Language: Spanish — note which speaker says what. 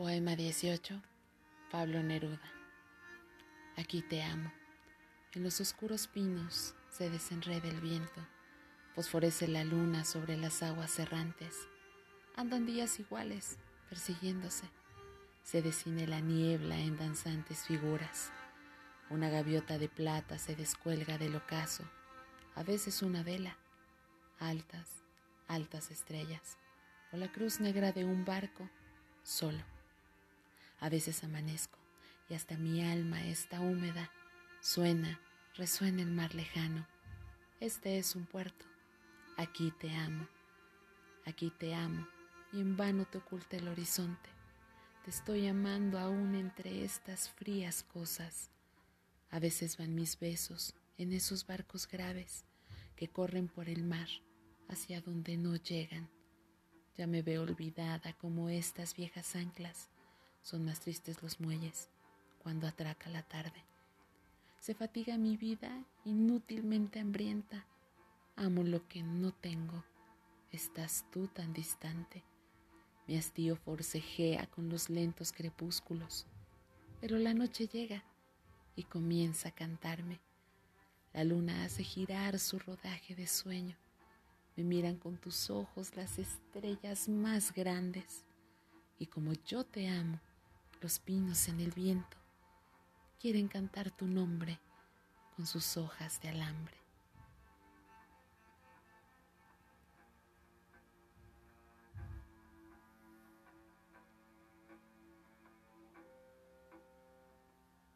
Speaker 1: Poema 18. Pablo Neruda. Aquí te amo. En los oscuros pinos se desenreda el viento. Fosforece la luna sobre las aguas errantes. Andan días iguales, persiguiéndose. Se decine la niebla en danzantes figuras. Una gaviota de plata se descuelga del ocaso. A veces una vela. Altas, altas estrellas. O la cruz negra de un barco solo. A veces amanezco y hasta mi alma está húmeda. Suena, resuena el mar lejano. Este es un puerto. Aquí te amo. Aquí te amo y en vano te oculta el horizonte. Te estoy amando aún entre estas frías cosas. A veces van mis besos en esos barcos graves que corren por el mar hacia donde no llegan. Ya me veo olvidada como estas viejas anclas son más tristes los muelles cuando atraca la tarde. Se fatiga mi vida inútilmente hambrienta. Amo lo que no tengo. Estás tú tan distante. Mi hastío forcejea con los lentos crepúsculos. Pero la noche llega y comienza a cantarme. La luna hace girar su rodaje de sueño. Me miran con tus ojos las estrellas más grandes. Y como yo te amo, los pinos en el viento quieren cantar tu nombre con sus hojas de alambre.